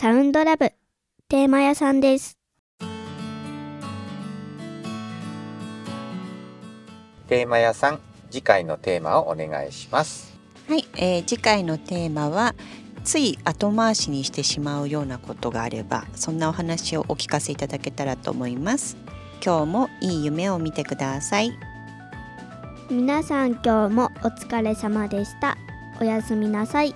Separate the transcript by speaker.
Speaker 1: サウンドラブテーマ屋さんです。
Speaker 2: テーマ屋さん次回のテーマをお願いします
Speaker 3: はい、えー次回のテーマはつい後回しにしてしまうようなことがあればそんなお話をお聞かせいただけたらと思います今日もいい夢を見てください
Speaker 1: 皆さん今日もお疲れ様でした。おやすみなさい。